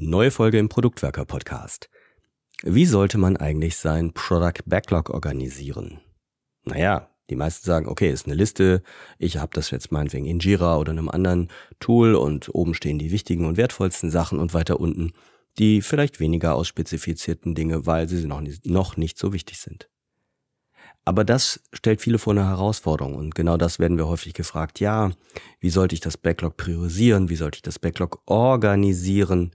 Neue Folge im Produktwerker Podcast. Wie sollte man eigentlich sein Product Backlog organisieren? Naja, die meisten sagen, okay, ist eine Liste, ich habe das jetzt meinetwegen in Jira oder einem anderen Tool und oben stehen die wichtigen und wertvollsten Sachen und weiter unten die vielleicht weniger ausspezifizierten Dinge, weil sie noch nicht, noch nicht so wichtig sind. Aber das stellt viele vor eine Herausforderung und genau das werden wir häufig gefragt. Ja, wie sollte ich das Backlog priorisieren? Wie sollte ich das Backlog organisieren?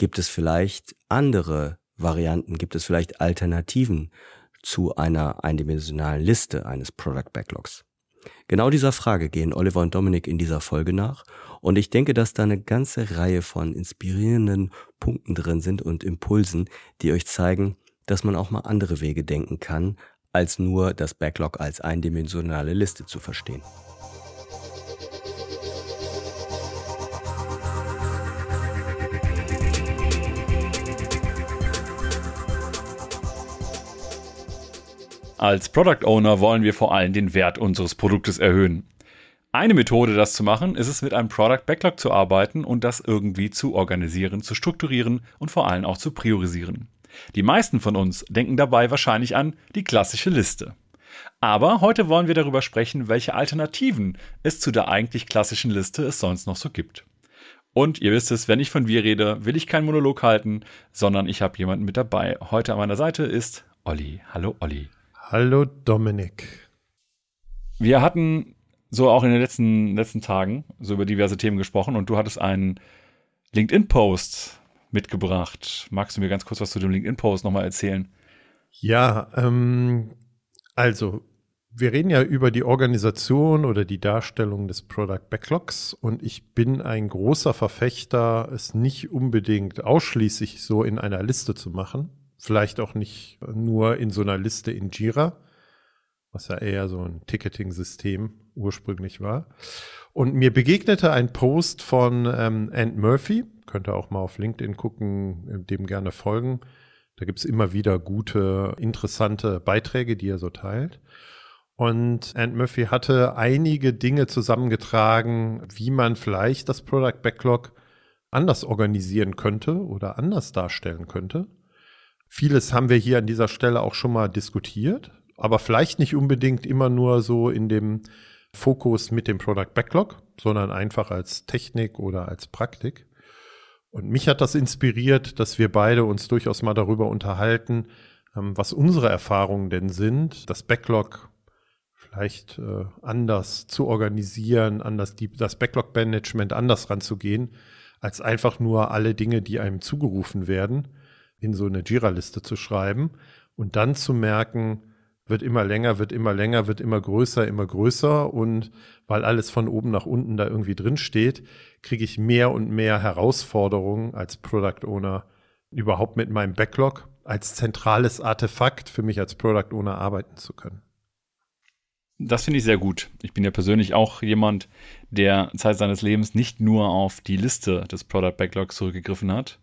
Gibt es vielleicht andere Varianten? Gibt es vielleicht Alternativen zu einer eindimensionalen Liste eines Product Backlogs? Genau dieser Frage gehen Oliver und Dominik in dieser Folge nach und ich denke, dass da eine ganze Reihe von inspirierenden Punkten drin sind und Impulsen, die euch zeigen, dass man auch mal andere Wege denken kann, als nur das Backlog als eindimensionale Liste zu verstehen. Als Product Owner wollen wir vor allem den Wert unseres Produktes erhöhen. Eine Methode, das zu machen, ist es mit einem Product Backlog zu arbeiten und das irgendwie zu organisieren, zu strukturieren und vor allem auch zu priorisieren. Die meisten von uns denken dabei wahrscheinlich an die klassische Liste. Aber heute wollen wir darüber sprechen, welche Alternativen es zu der eigentlich klassischen Liste es sonst noch so gibt. Und ihr wisst es, wenn ich von wir rede, will ich keinen Monolog halten, sondern ich habe jemanden mit dabei. Heute an meiner Seite ist Olli. Hallo Olli. Hallo Dominik. Wir hatten so auch in den letzten, letzten Tagen so über diverse Themen gesprochen und du hattest einen LinkedIn-Post mitgebracht. Magst du mir ganz kurz was zu dem LinkedIn-Post nochmal erzählen? Ja, ähm, also wir reden ja über die Organisation oder die Darstellung des Product Backlogs und ich bin ein großer Verfechter, es nicht unbedingt ausschließlich so in einer Liste zu machen, Vielleicht auch nicht nur in so einer Liste in Jira, was ja eher so ein Ticketing-System ursprünglich war. Und mir begegnete ein Post von ähm, Ant Murphy, könnt ihr auch mal auf LinkedIn gucken, dem gerne folgen. Da gibt's immer wieder gute, interessante Beiträge, die er so teilt. Und Ant Murphy hatte einige Dinge zusammengetragen, wie man vielleicht das Product Backlog anders organisieren könnte oder anders darstellen könnte. Vieles haben wir hier an dieser Stelle auch schon mal diskutiert, aber vielleicht nicht unbedingt immer nur so in dem Fokus mit dem Product Backlog, sondern einfach als Technik oder als Praktik. Und mich hat das inspiriert, dass wir beide uns durchaus mal darüber unterhalten, ähm, was unsere Erfahrungen denn sind, das Backlog vielleicht äh, anders zu organisieren, anders die, das Backlog-Management anders ranzugehen, als einfach nur alle Dinge, die einem zugerufen werden in so eine Jira-Liste zu schreiben und dann zu merken, wird immer länger, wird immer länger, wird immer größer, immer größer und weil alles von oben nach unten da irgendwie drin steht, kriege ich mehr und mehr Herausforderungen als Product Owner überhaupt mit meinem Backlog als zentrales Artefakt für mich als Product Owner arbeiten zu können. Das finde ich sehr gut. Ich bin ja persönlich auch jemand, der Zeit seines Lebens nicht nur auf die Liste des Product Backlogs zurückgegriffen hat,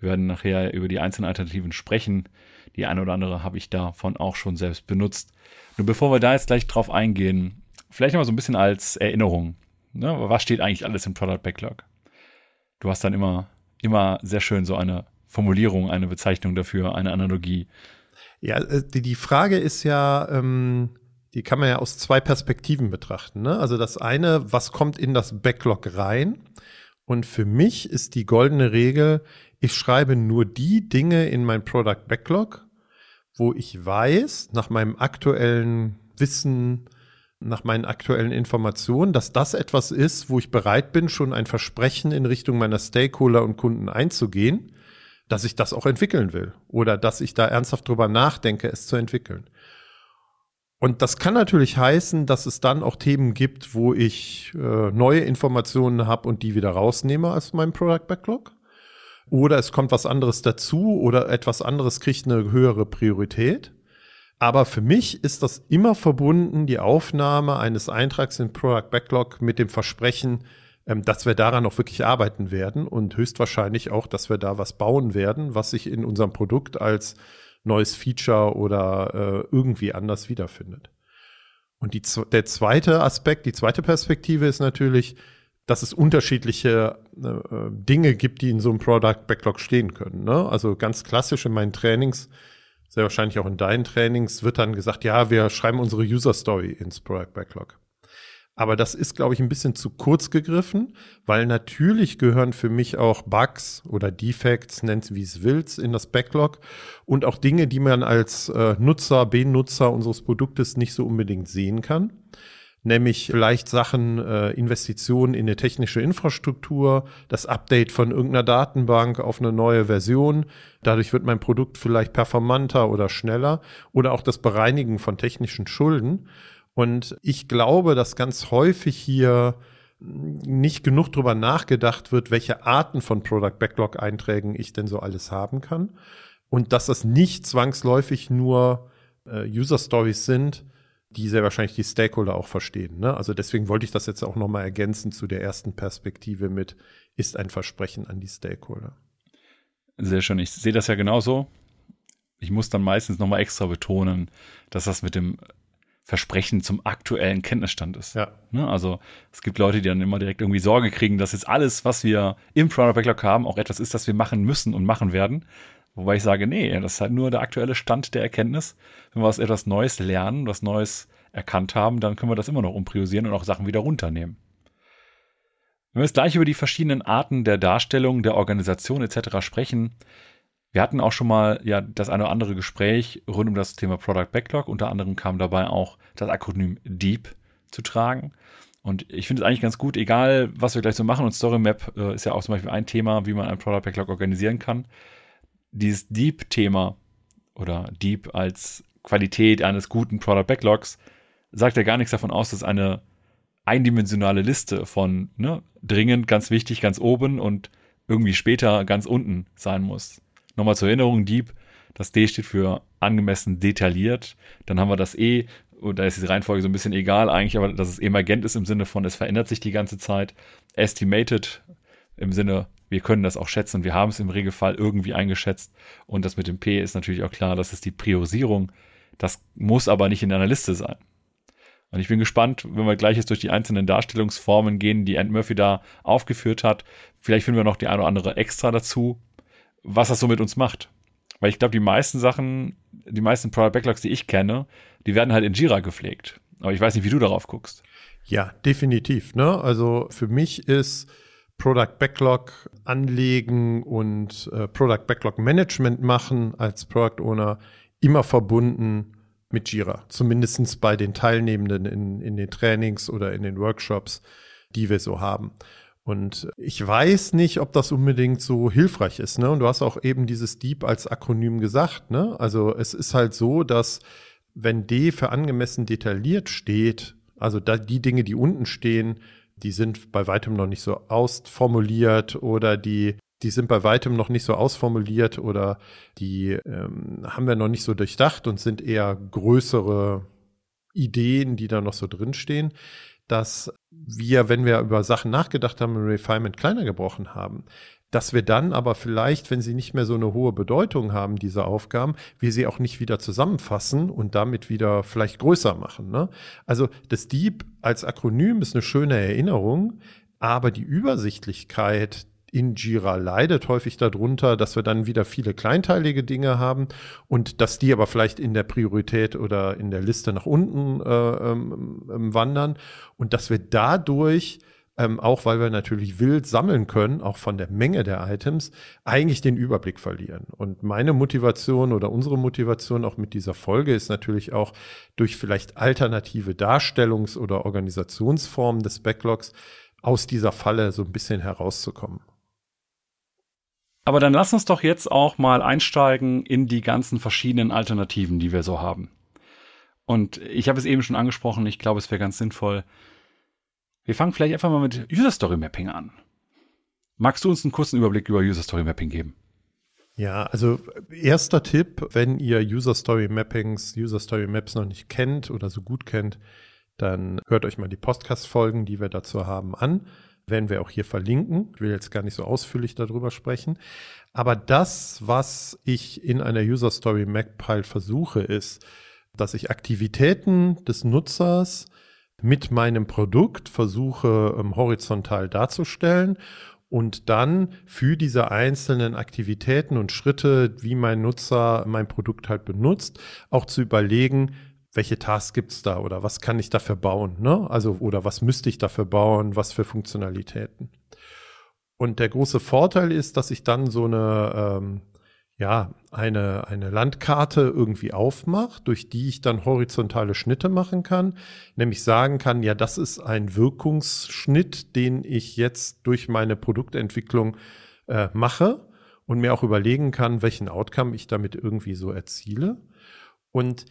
wir werden nachher über die einzelnen Alternativen sprechen. Die eine oder andere habe ich davon auch schon selbst benutzt. Nur bevor wir da jetzt gleich drauf eingehen, vielleicht noch mal so ein bisschen als Erinnerung. Ne? Was steht eigentlich alles im Product Backlog? Du hast dann immer, immer sehr schön so eine Formulierung, eine Bezeichnung dafür, eine Analogie. Ja, äh, die, die Frage ist ja, ähm, die kann man ja aus zwei Perspektiven betrachten. Ne? Also das eine, was kommt in das Backlog rein? Und für mich ist die goldene Regel, ich schreibe nur die Dinge in mein Product Backlog, wo ich weiß, nach meinem aktuellen Wissen, nach meinen aktuellen Informationen, dass das etwas ist, wo ich bereit bin, schon ein Versprechen in Richtung meiner Stakeholder und Kunden einzugehen, dass ich das auch entwickeln will oder dass ich da ernsthaft drüber nachdenke, es zu entwickeln. Und das kann natürlich heißen, dass es dann auch Themen gibt, wo ich äh, neue Informationen habe und die wieder rausnehme aus meinem Product Backlog. Oder es kommt was anderes dazu oder etwas anderes kriegt eine höhere Priorität. Aber für mich ist das immer verbunden, die Aufnahme eines Eintrags in Product Backlog mit dem Versprechen, ähm, dass wir daran auch wirklich arbeiten werden und höchstwahrscheinlich auch, dass wir da was bauen werden, was sich in unserem Produkt als neues Feature oder äh, irgendwie anders wiederfindet. Und die, der zweite Aspekt, die zweite Perspektive ist natürlich, dass es unterschiedliche äh, Dinge gibt, die in so einem Product Backlog stehen können. Ne? Also ganz klassisch in meinen Trainings, sehr wahrscheinlich auch in deinen Trainings, wird dann gesagt, ja, wir schreiben unsere User Story ins Product Backlog. Aber das ist, glaube ich, ein bisschen zu kurz gegriffen, weil natürlich gehören für mich auch Bugs oder Defects, nennt wie es willst, in das Backlog und auch Dinge, die man als äh, Nutzer, Benutzer unseres Produktes nicht so unbedingt sehen kann nämlich vielleicht Sachen, äh, Investitionen in eine technische Infrastruktur, das Update von irgendeiner Datenbank auf eine neue Version. Dadurch wird mein Produkt vielleicht performanter oder schneller oder auch das Bereinigen von technischen Schulden. Und ich glaube, dass ganz häufig hier nicht genug drüber nachgedacht wird, welche Arten von Product Backlog Einträgen ich denn so alles haben kann. Und dass das nicht zwangsläufig nur äh, User Stories sind, die sehr wahrscheinlich die Stakeholder auch verstehen. Ne? Also deswegen wollte ich das jetzt auch nochmal ergänzen zu der ersten Perspektive mit, ist ein Versprechen an die Stakeholder. Sehr schön. Ich sehe das ja genauso. Ich muss dann meistens nochmal extra betonen, dass das mit dem Versprechen zum aktuellen Kenntnisstand ist. Ja. Ne? Also es gibt Leute, die dann immer direkt irgendwie Sorge kriegen, dass jetzt alles, was wir im Product Backlog haben, auch etwas ist, das wir machen müssen und machen werden. Wobei ich sage, nee, das ist halt nur der aktuelle Stand der Erkenntnis. Wenn wir etwas Neues lernen, was Neues erkannt haben, dann können wir das immer noch umpriorisieren und auch Sachen wieder runternehmen. Wenn wir jetzt gleich über die verschiedenen Arten der Darstellung, der Organisation etc. sprechen, wir hatten auch schon mal ja das eine oder andere Gespräch rund um das Thema Product Backlog. Unter anderem kam dabei auch das Akronym DEEP zu tragen. Und ich finde es eigentlich ganz gut, egal was wir gleich so machen. Und Story Map äh, ist ja auch zum Beispiel ein Thema, wie man ein Product Backlog organisieren kann dieses Deep-Thema oder Deep als Qualität eines guten Product Backlogs sagt ja gar nichts davon aus, dass eine eindimensionale Liste von ne, dringend, ganz wichtig, ganz oben und irgendwie später ganz unten sein muss. Nochmal zur Erinnerung, Deep, das D steht für angemessen detailliert. Dann haben wir das E, und da ist die Reihenfolge so ein bisschen egal eigentlich, aber dass es emergent ist im Sinne von, es verändert sich die ganze Zeit. Estimated im Sinne wir können das auch schätzen. Wir haben es im Regelfall irgendwie eingeschätzt. Und das mit dem P ist natürlich auch klar, das ist die Priorisierung. Das muss aber nicht in einer Liste sein. Und ich bin gespannt, wenn wir gleich jetzt durch die einzelnen Darstellungsformen gehen, die Ant Murphy da aufgeführt hat. Vielleicht finden wir noch die eine oder andere extra dazu, was das so mit uns macht. Weil ich glaube, die meisten Sachen, die meisten Product Backlogs, die ich kenne, die werden halt in Jira gepflegt. Aber ich weiß nicht, wie du darauf guckst. Ja, definitiv. Ne? Also für mich ist Product Backlog anlegen und äh, Product Backlog Management machen als Product Owner immer verbunden mit Jira. Zumindestens bei den Teilnehmenden in, in den Trainings oder in den Workshops, die wir so haben. Und ich weiß nicht, ob das unbedingt so hilfreich ist. Ne? Und du hast auch eben dieses Deep als Akronym gesagt. Ne? Also es ist halt so, dass wenn D für angemessen detailliert steht, also die Dinge, die unten stehen, die sind bei weitem noch nicht so ausformuliert oder die, die sind bei weitem noch nicht so ausformuliert oder die ähm, haben wir noch nicht so durchdacht und sind eher größere Ideen, die da noch so drinstehen, dass wir, wenn wir über Sachen nachgedacht haben, Refinement kleiner gebrochen haben, dass wir dann aber vielleicht, wenn sie nicht mehr so eine hohe Bedeutung haben, diese Aufgaben, wir sie auch nicht wieder zusammenfassen und damit wieder vielleicht größer machen. Ne? Also das Deep als Akronym ist eine schöne Erinnerung, aber die Übersichtlichkeit in Jira leidet häufig darunter, dass wir dann wieder viele kleinteilige Dinge haben und dass die aber vielleicht in der Priorität oder in der Liste nach unten äh, ähm, ähm wandern und dass wir dadurch ähm, auch weil wir natürlich wild sammeln können, auch von der Menge der Items, eigentlich den Überblick verlieren. Und meine Motivation oder unsere Motivation auch mit dieser Folge ist natürlich auch durch vielleicht alternative Darstellungs- oder Organisationsformen des Backlogs aus dieser Falle so ein bisschen herauszukommen. Aber dann lass uns doch jetzt auch mal einsteigen in die ganzen verschiedenen Alternativen, die wir so haben. Und ich habe es eben schon angesprochen, ich glaube, es wäre ganz sinnvoll, wir fangen vielleicht einfach mal mit User Story Mapping an. Magst du uns einen kurzen Überblick über User Story Mapping geben? Ja, also erster Tipp, wenn ihr User Story Mappings, User Story Maps noch nicht kennt oder so gut kennt, dann hört euch mal die Podcast-Folgen, die wir dazu haben, an. Werden wir auch hier verlinken. Ich will jetzt gar nicht so ausführlich darüber sprechen. Aber das, was ich in einer User Story Map halt versuche, ist, dass ich Aktivitäten des Nutzers mit meinem Produkt versuche ähm, horizontal darzustellen und dann für diese einzelnen Aktivitäten und Schritte, wie mein Nutzer mein Produkt halt benutzt, auch zu überlegen, welche Tasks gibt's da oder was kann ich dafür bauen, ne? Also, oder was müsste ich dafür bauen, was für Funktionalitäten. Und der große Vorteil ist, dass ich dann so eine, ähm, ja, eine, eine Landkarte irgendwie aufmache, durch die ich dann horizontale Schnitte machen kann, nämlich sagen kann, ja, das ist ein Wirkungsschnitt, den ich jetzt durch meine Produktentwicklung äh, mache und mir auch überlegen kann, welchen Outcome ich damit irgendwie so erziele. Und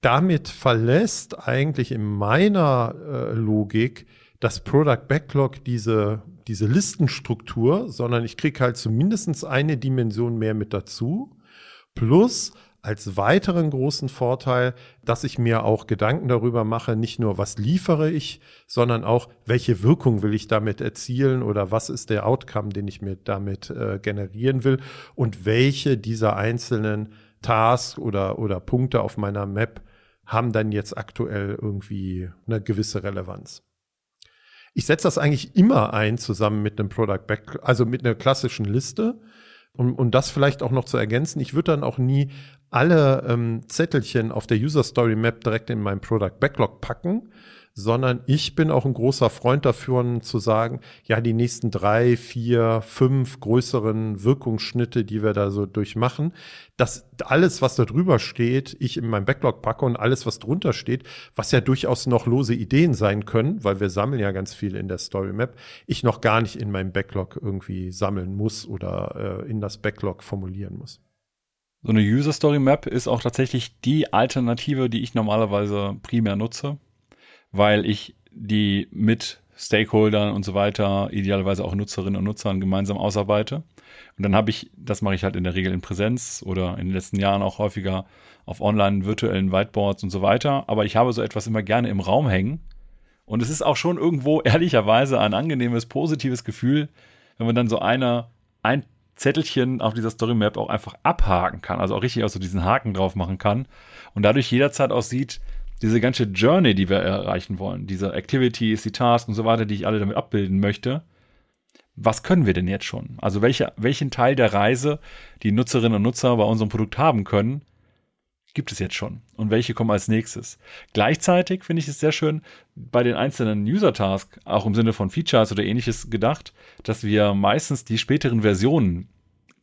damit verlässt eigentlich in meiner äh, Logik das Product Backlog diese, diese Listenstruktur, sondern ich kriege halt zumindest eine Dimension mehr mit dazu. Plus als weiteren großen Vorteil, dass ich mir auch Gedanken darüber mache, nicht nur was liefere ich, sondern auch welche Wirkung will ich damit erzielen oder was ist der Outcome, den ich mir damit äh, generieren will und welche dieser einzelnen Tasks oder, oder Punkte auf meiner Map haben dann jetzt aktuell irgendwie eine gewisse Relevanz. Ich setze das eigentlich immer ein zusammen mit einem Product Back, also mit einer klassischen Liste. Um, um das vielleicht auch noch zu ergänzen, ich würde dann auch nie alle ähm, Zettelchen auf der User Story Map direkt in meinen Product Backlog packen, sondern ich bin auch ein großer Freund dafür, zu sagen, ja, die nächsten drei, vier, fünf größeren Wirkungsschnitte, die wir da so durchmachen, dass alles, was da drüber steht, ich in meinem Backlog packe und alles, was drunter steht, was ja durchaus noch lose Ideen sein können, weil wir sammeln ja ganz viel in der Story Map, ich noch gar nicht in meinem Backlog irgendwie sammeln muss oder äh, in das Backlog formulieren muss. So eine User Story Map ist auch tatsächlich die Alternative, die ich normalerweise primär nutze weil ich die mit Stakeholdern und so weiter, idealerweise auch Nutzerinnen und Nutzern gemeinsam ausarbeite. Und dann habe ich, das mache ich halt in der Regel in Präsenz oder in den letzten Jahren auch häufiger auf online virtuellen Whiteboards und so weiter. Aber ich habe so etwas immer gerne im Raum hängen. Und es ist auch schon irgendwo ehrlicherweise ein angenehmes, positives Gefühl, wenn man dann so einer, ein Zettelchen auf dieser Story Map auch einfach abhaken kann, also auch richtig auch so diesen Haken drauf machen kann und dadurch jederzeit auch sieht, diese ganze Journey, die wir erreichen wollen, diese Activities, die Tasks und so weiter, die ich alle damit abbilden möchte, was können wir denn jetzt schon? Also welche, welchen Teil der Reise die Nutzerinnen und Nutzer bei unserem Produkt haben können, gibt es jetzt schon und welche kommen als nächstes. Gleichzeitig finde ich es sehr schön bei den einzelnen User-Tasks, auch im Sinne von Features oder ähnliches gedacht, dass wir meistens die späteren Versionen,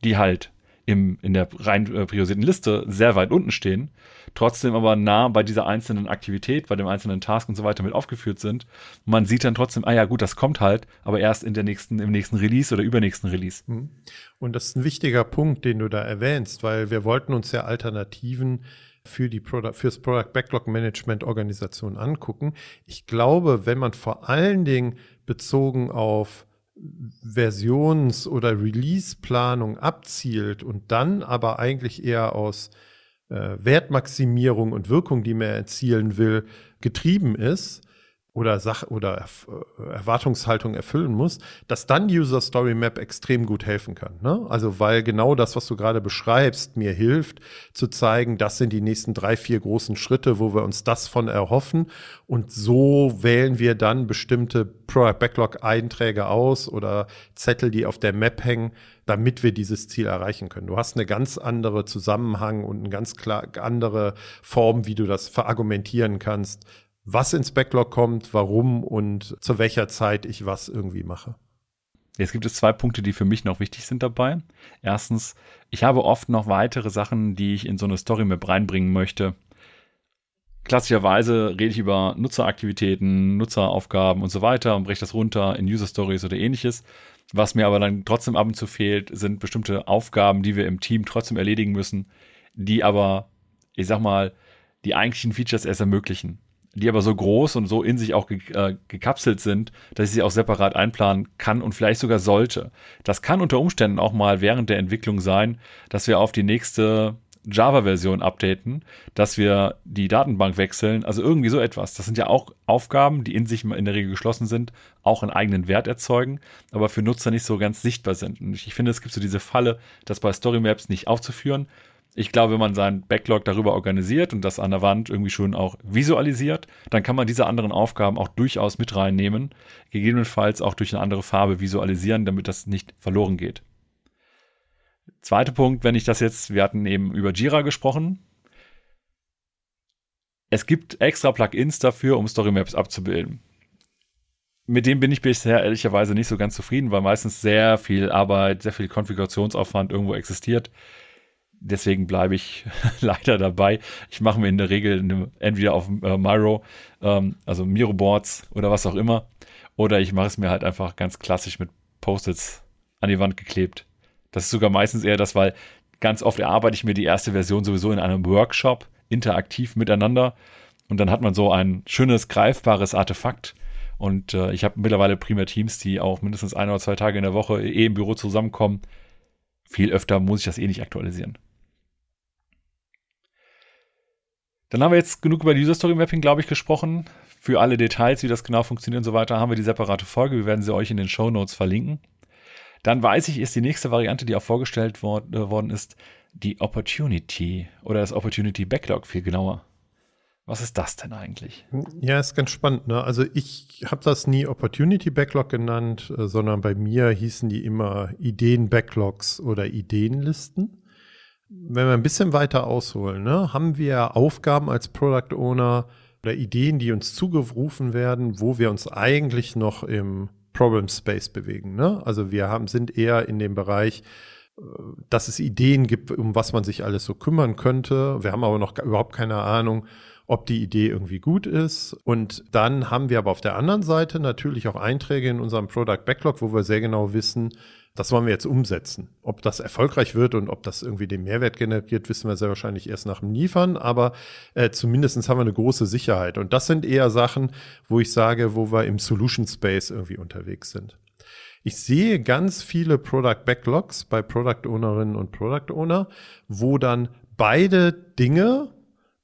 die halt im, in der rein äh, priorisierten Liste sehr weit unten stehen, trotzdem aber nah bei dieser einzelnen Aktivität, bei dem einzelnen Task und so weiter mit aufgeführt sind. Und man sieht dann trotzdem, ah ja, gut, das kommt halt, aber erst in der nächsten, im nächsten Release oder übernächsten Release. Mhm. Und das ist ein wichtiger Punkt, den du da erwähnst, weil wir wollten uns ja Alternativen für die Product, fürs Product Backlog Management Organisation angucken. Ich glaube, wenn man vor allen Dingen bezogen auf Versions- oder Release-Planung abzielt und dann aber eigentlich eher aus äh, Wertmaximierung und Wirkung, die man erzielen will, getrieben ist, oder Sach oder äh, Erwartungshaltung erfüllen muss, dass dann User Story Map extrem gut helfen kann. Ne? Also weil genau das, was du gerade beschreibst, mir hilft zu zeigen, das sind die nächsten drei, vier großen Schritte, wo wir uns das von erhoffen. Und so wählen wir dann bestimmte Product Backlog Einträge aus oder Zettel, die auf der Map hängen, damit wir dieses Ziel erreichen können. Du hast eine ganz andere Zusammenhang und eine ganz klar andere Form, wie du das verargumentieren kannst, was ins Backlog kommt, warum und zu welcher Zeit ich was irgendwie mache. Jetzt gibt es zwei Punkte, die für mich noch wichtig sind dabei. Erstens, ich habe oft noch weitere Sachen, die ich in so eine Story Map reinbringen möchte. Klassischerweise rede ich über Nutzeraktivitäten, Nutzeraufgaben und so weiter und breche das runter in User Stories oder ähnliches. Was mir aber dann trotzdem ab und zu fehlt, sind bestimmte Aufgaben, die wir im Team trotzdem erledigen müssen, die aber, ich sag mal, die eigentlichen Features erst ermöglichen die aber so groß und so in sich auch ge äh, gekapselt sind, dass ich sie auch separat einplanen kann und vielleicht sogar sollte. Das kann unter Umständen auch mal während der Entwicklung sein, dass wir auf die nächste Java-Version updaten, dass wir die Datenbank wechseln, also irgendwie so etwas. Das sind ja auch Aufgaben, die in sich in der Regel geschlossen sind, auch einen eigenen Wert erzeugen, aber für Nutzer nicht so ganz sichtbar sind. Und ich finde, es gibt so diese Falle, das bei Story Maps nicht aufzuführen, Ich glaube, wenn man seinen Backlog darüber organisiert und das an der Wand irgendwie schon auch visualisiert, dann kann man diese anderen Aufgaben auch durchaus mit reinnehmen, gegebenenfalls auch durch eine andere Farbe visualisieren, damit das nicht verloren geht. Zweiter Punkt, wenn ich das jetzt, wir hatten eben über Jira gesprochen. Es gibt extra Plugins dafür, um Storymaps abzubilden. Mit dem bin ich bisher ehrlicherweise nicht so ganz zufrieden, weil meistens sehr viel Arbeit, sehr viel Konfigurationsaufwand irgendwo existiert deswegen bleibe ich leider dabei. Ich mache mir in der Regel eine, entweder auf äh, Miro, ähm, also Miro Boards oder was auch immer, oder ich mache es mir halt einfach ganz klassisch mit Post-its an die Wand geklebt. Das ist sogar meistens eher das, weil ganz oft erarbeite ich mir die erste Version sowieso in einem Workshop interaktiv miteinander und dann hat man so ein schönes, greifbares Artefakt. Und äh, ich habe mittlerweile prima Teams, die auch mindestens ein oder zwei Tage in der Woche eh im Büro zusammenkommen. Viel öfter muss ich das eh nicht aktualisieren. Dann haben wir jetzt genug über User Story Mapping, glaube ich, gesprochen. Für alle Details, wie das genau funktioniert und so weiter, haben wir die separate Folge. Wir werden sie euch in den Show Notes verlinken. Dann weiß ich, ist die nächste Variante, die auch vorgestellt wor äh, worden ist, die Opportunity oder das Opportunity Backlog viel genauer. Was ist das denn eigentlich? Ja, ist ganz spannend. Ne? Also ich habe das nie Opportunity Backlog genannt, äh, sondern bei mir hießen die immer Ideen Backlogs oder Ideenlisten wenn wir ein bisschen weiter ausholen, ne, haben wir Aufgaben als Product Owner oder Ideen, die uns zugerufen werden, wo wir uns eigentlich noch im Problem Space bewegen. Ne? Also wir haben, sind eher in dem Bereich, äh, dass es Ideen gibt, um was man sich alles so kümmern könnte. Wir haben aber noch überhaupt keine Ahnung, ob die Idee irgendwie gut ist. Und dann haben wir aber auf der anderen Seite natürlich auch Einträge in unserem Product Backlog, wo wir sehr genau wissen, das wollen wir jetzt umsetzen. Ob das erfolgreich wird und ob das irgendwie den Mehrwert generiert, wissen wir sehr wahrscheinlich erst nach dem Liefern, aber äh, zumindest haben wir eine große Sicherheit. Und das sind eher Sachen, wo ich sage, wo wir im Solution Space irgendwie unterwegs sind. Ich sehe ganz viele Product Backlogs bei Product Ownerinnen und Product Owner, wo dann beide Dinge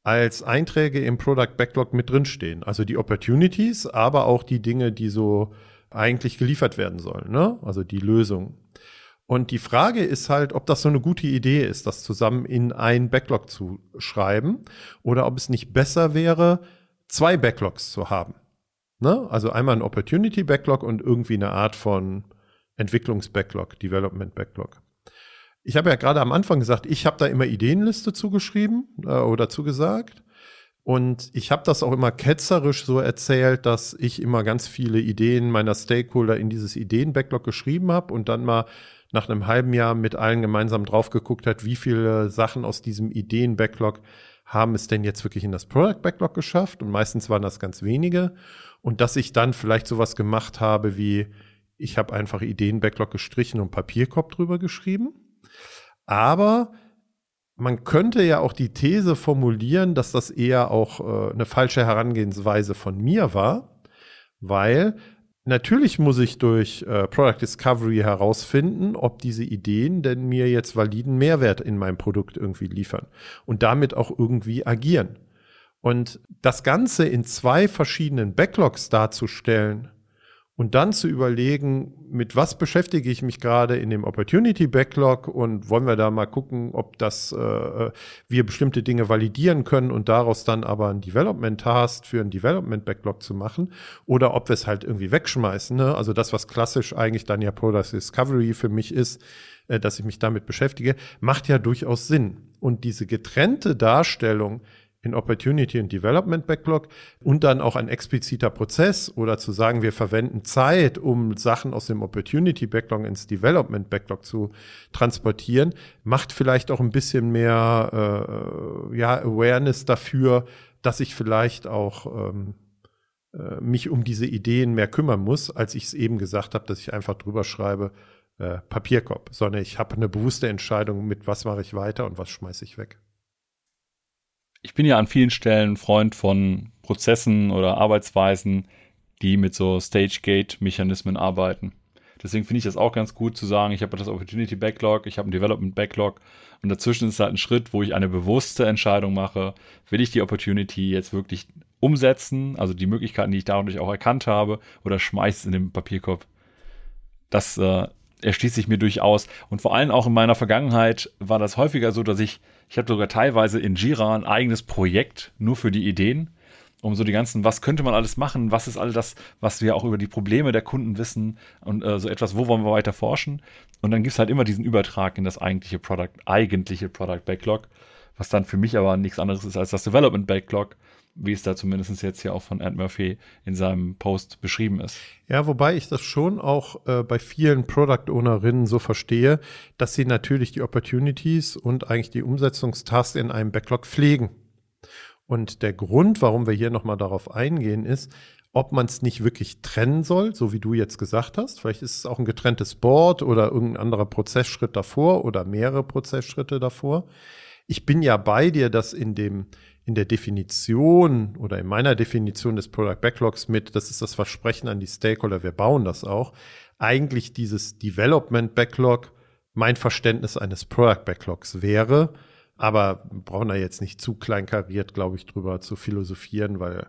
als Einträge im Product Backlog mit drinstehen. Also die Opportunities, aber auch die Dinge, die so eigentlich geliefert werden sollen, ne? also die Lösung. Und die Frage ist halt, ob das so eine gute Idee ist, das zusammen in ein Backlog zu schreiben oder ob es nicht besser wäre, zwei Backlogs zu haben. Ne? Also einmal ein Opportunity Backlog und irgendwie eine Art von Entwicklungs-Backlog, Development Backlog. Ich habe ja gerade am Anfang gesagt, ich habe da immer Ideenliste zugeschrieben äh, oder zugesagt. Und ich habe das auch immer ketzerisch so erzählt, dass ich immer ganz viele Ideen meiner Stakeholder in dieses Ideen-Backlog geschrieben habe und dann mal nach einem halben Jahr mit allen gemeinsam drauf geguckt hat, wie viele Sachen aus diesem Ideen-Backlog haben es denn jetzt wirklich in das Product-Backlog geschafft. Und meistens waren das ganz wenige. Und dass ich dann vielleicht sowas gemacht habe wie, ich habe einfach Ideen-Backlog gestrichen und Papierkorb drüber geschrieben. Aber man könnte ja auch die These formulieren, dass das eher auch äh, eine falsche Herangehensweise von mir war, weil natürlich muss ich durch äh, Product Discovery herausfinden, ob diese Ideen denn mir jetzt validen Mehrwert in meinem Produkt irgendwie liefern und damit auch irgendwie agieren. Und das Ganze in zwei verschiedenen Backlogs darzustellen, und dann zu überlegen, mit was beschäftige ich mich gerade in dem Opportunity Backlog und wollen wir da mal gucken, ob das äh, wir bestimmte Dinge validieren können und daraus dann aber ein Development Task für ein Development Backlog zu machen oder ob wir es halt irgendwie wegschmeißen. Ne? Also das, was klassisch eigentlich dann ja Product Discovery für mich ist, äh, dass ich mich damit beschäftige, macht ja durchaus Sinn. Und diese getrennte Darstellung, in Opportunity und Development Backlog und dann auch ein expliziter Prozess oder zu sagen, wir verwenden Zeit, um Sachen aus dem Opportunity Backlog ins Development Backlog zu transportieren, macht vielleicht auch ein bisschen mehr äh, ja, Awareness dafür, dass ich vielleicht auch ähm, äh, mich um diese Ideen mehr kümmern muss, als ich es eben gesagt habe, dass ich einfach drüber schreibe, äh, Papierkorb, sondern ich habe eine bewusste Entscheidung mit, was mache ich weiter und was schmeiße ich weg ich bin ja an vielen Stellen Freund von Prozessen oder Arbeitsweisen, die mit so Stage-Gate-Mechanismen arbeiten. Deswegen finde ich das auch ganz gut zu sagen, ich habe das Opportunity Backlog, ich habe ein Development Backlog und dazwischen ist halt ein Schritt, wo ich eine bewusste Entscheidung mache, will ich die Opportunity jetzt wirklich umsetzen, also die Möglichkeiten, die ich dadurch auch erkannt habe, oder schmeiß es in den Papierkorb. Das äh, erschließt sich mir durchaus. Und vor allem auch in meiner Vergangenheit war das häufiger so, dass ich, ich habe sogar teilweise in Jira ein eigenes Projekt nur für die Ideen, um so die ganzen, was könnte man alles machen, was ist all das, was wir auch über die Probleme der Kunden wissen und äh, so etwas, wo wollen wir weiter forschen. Und dann gibt es halt immer diesen Übertrag in das eigentliche Product, eigentliche Product Backlog, was dann für mich aber nichts anderes ist als das Development Backlog wie es da zumindest jetzt hier auch von Ed Murphy in seinem Post beschrieben ist. Ja, wobei ich das schon auch äh, bei vielen Product Ownerinnen so verstehe, dass sie natürlich die Opportunities und eigentlich die Umsetzungstasks in einem Backlog pflegen. Und der Grund, warum wir hier nochmal darauf eingehen, ist, ob man es nicht wirklich trennen soll, so wie du jetzt gesagt hast. Vielleicht ist es auch ein getrenntes Board oder irgendein anderer Prozessschritt davor oder mehrere Prozessschritte davor. Ich bin ja bei dir, dass in dem in der Definition oder in meiner Definition des Product Backlogs mit, das ist das Versprechen an die Stakeholder, wir bauen das auch, eigentlich dieses Development Backlog mein Verständnis eines Product Backlogs wäre. Aber brauchen da jetzt nicht zu kleinkariert, glaube ich, drüber zu philosophieren, weil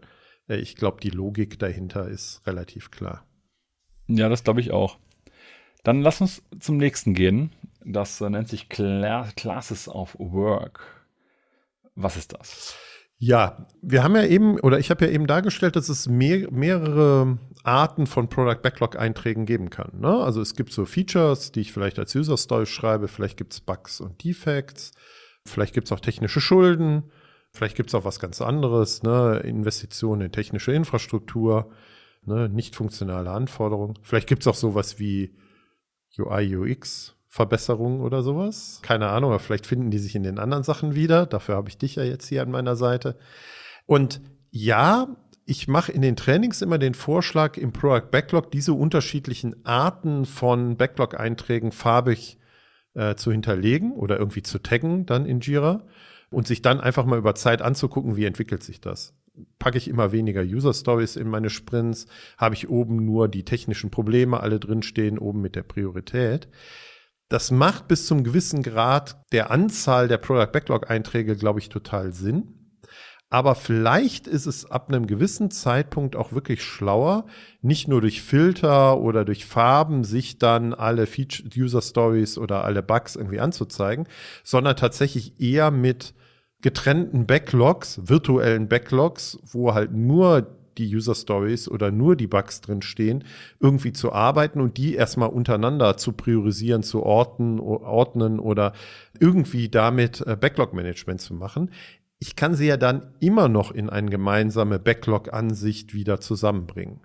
äh, ich glaube, die Logik dahinter ist relativ klar. Ja, das glaube ich auch. Dann lass uns zum nächsten gehen. Das äh, nennt sich Cla Classes of Work. Was ist das? Ja, wir haben ja eben, oder ich habe ja eben dargestellt, dass es mehr, mehrere Arten von Product Backlog Einträgen geben kann. Ne? Also es gibt so Features, die ich vielleicht als User Story schreibe, vielleicht gibt es Bugs und Defects, vielleicht gibt es auch technische Schulden, vielleicht gibt es auch was ganz anderes, ne? Investitionen in technische Infrastruktur, ne? nicht funktionale Anforderungen. Vielleicht gibt es auch sowas wie UI, UX, Verbesserungen oder sowas. Keine Ahnung, aber vielleicht finden die sich in den anderen Sachen wieder. Dafür habe ich dich ja jetzt hier an meiner Seite. Und ja, ich mache in den Trainings immer den Vorschlag, im Product Backlog diese unterschiedlichen Arten von Backlog-Einträgen farbig äh, zu hinterlegen oder irgendwie zu taggen dann in Jira und sich dann einfach mal über Zeit anzugucken, wie entwickelt sich das. Packe ich immer weniger User Stories in meine Sprints, habe ich oben nur die technischen Probleme alle drinstehen, oben mit der Priorität. Das macht bis zum gewissen Grad der Anzahl der Product Backlog Einträge, glaube ich, total Sinn. Aber vielleicht ist es ab einem gewissen Zeitpunkt auch wirklich schlauer, nicht nur durch Filter oder durch Farben sich dann alle Feature User Stories oder alle Bugs irgendwie anzuzeigen, sondern tatsächlich eher mit getrennten Backlogs, virtuellen Backlogs, wo halt nur die User Stories oder nur die Bugs drin stehen, irgendwie zu arbeiten und die erstmal untereinander zu priorisieren, zu orten, ordnen oder irgendwie damit äh, Backlog Management zu machen. Ich kann sie ja dann immer noch in eine gemeinsame Backlog-Ansicht wieder zusammenbringen.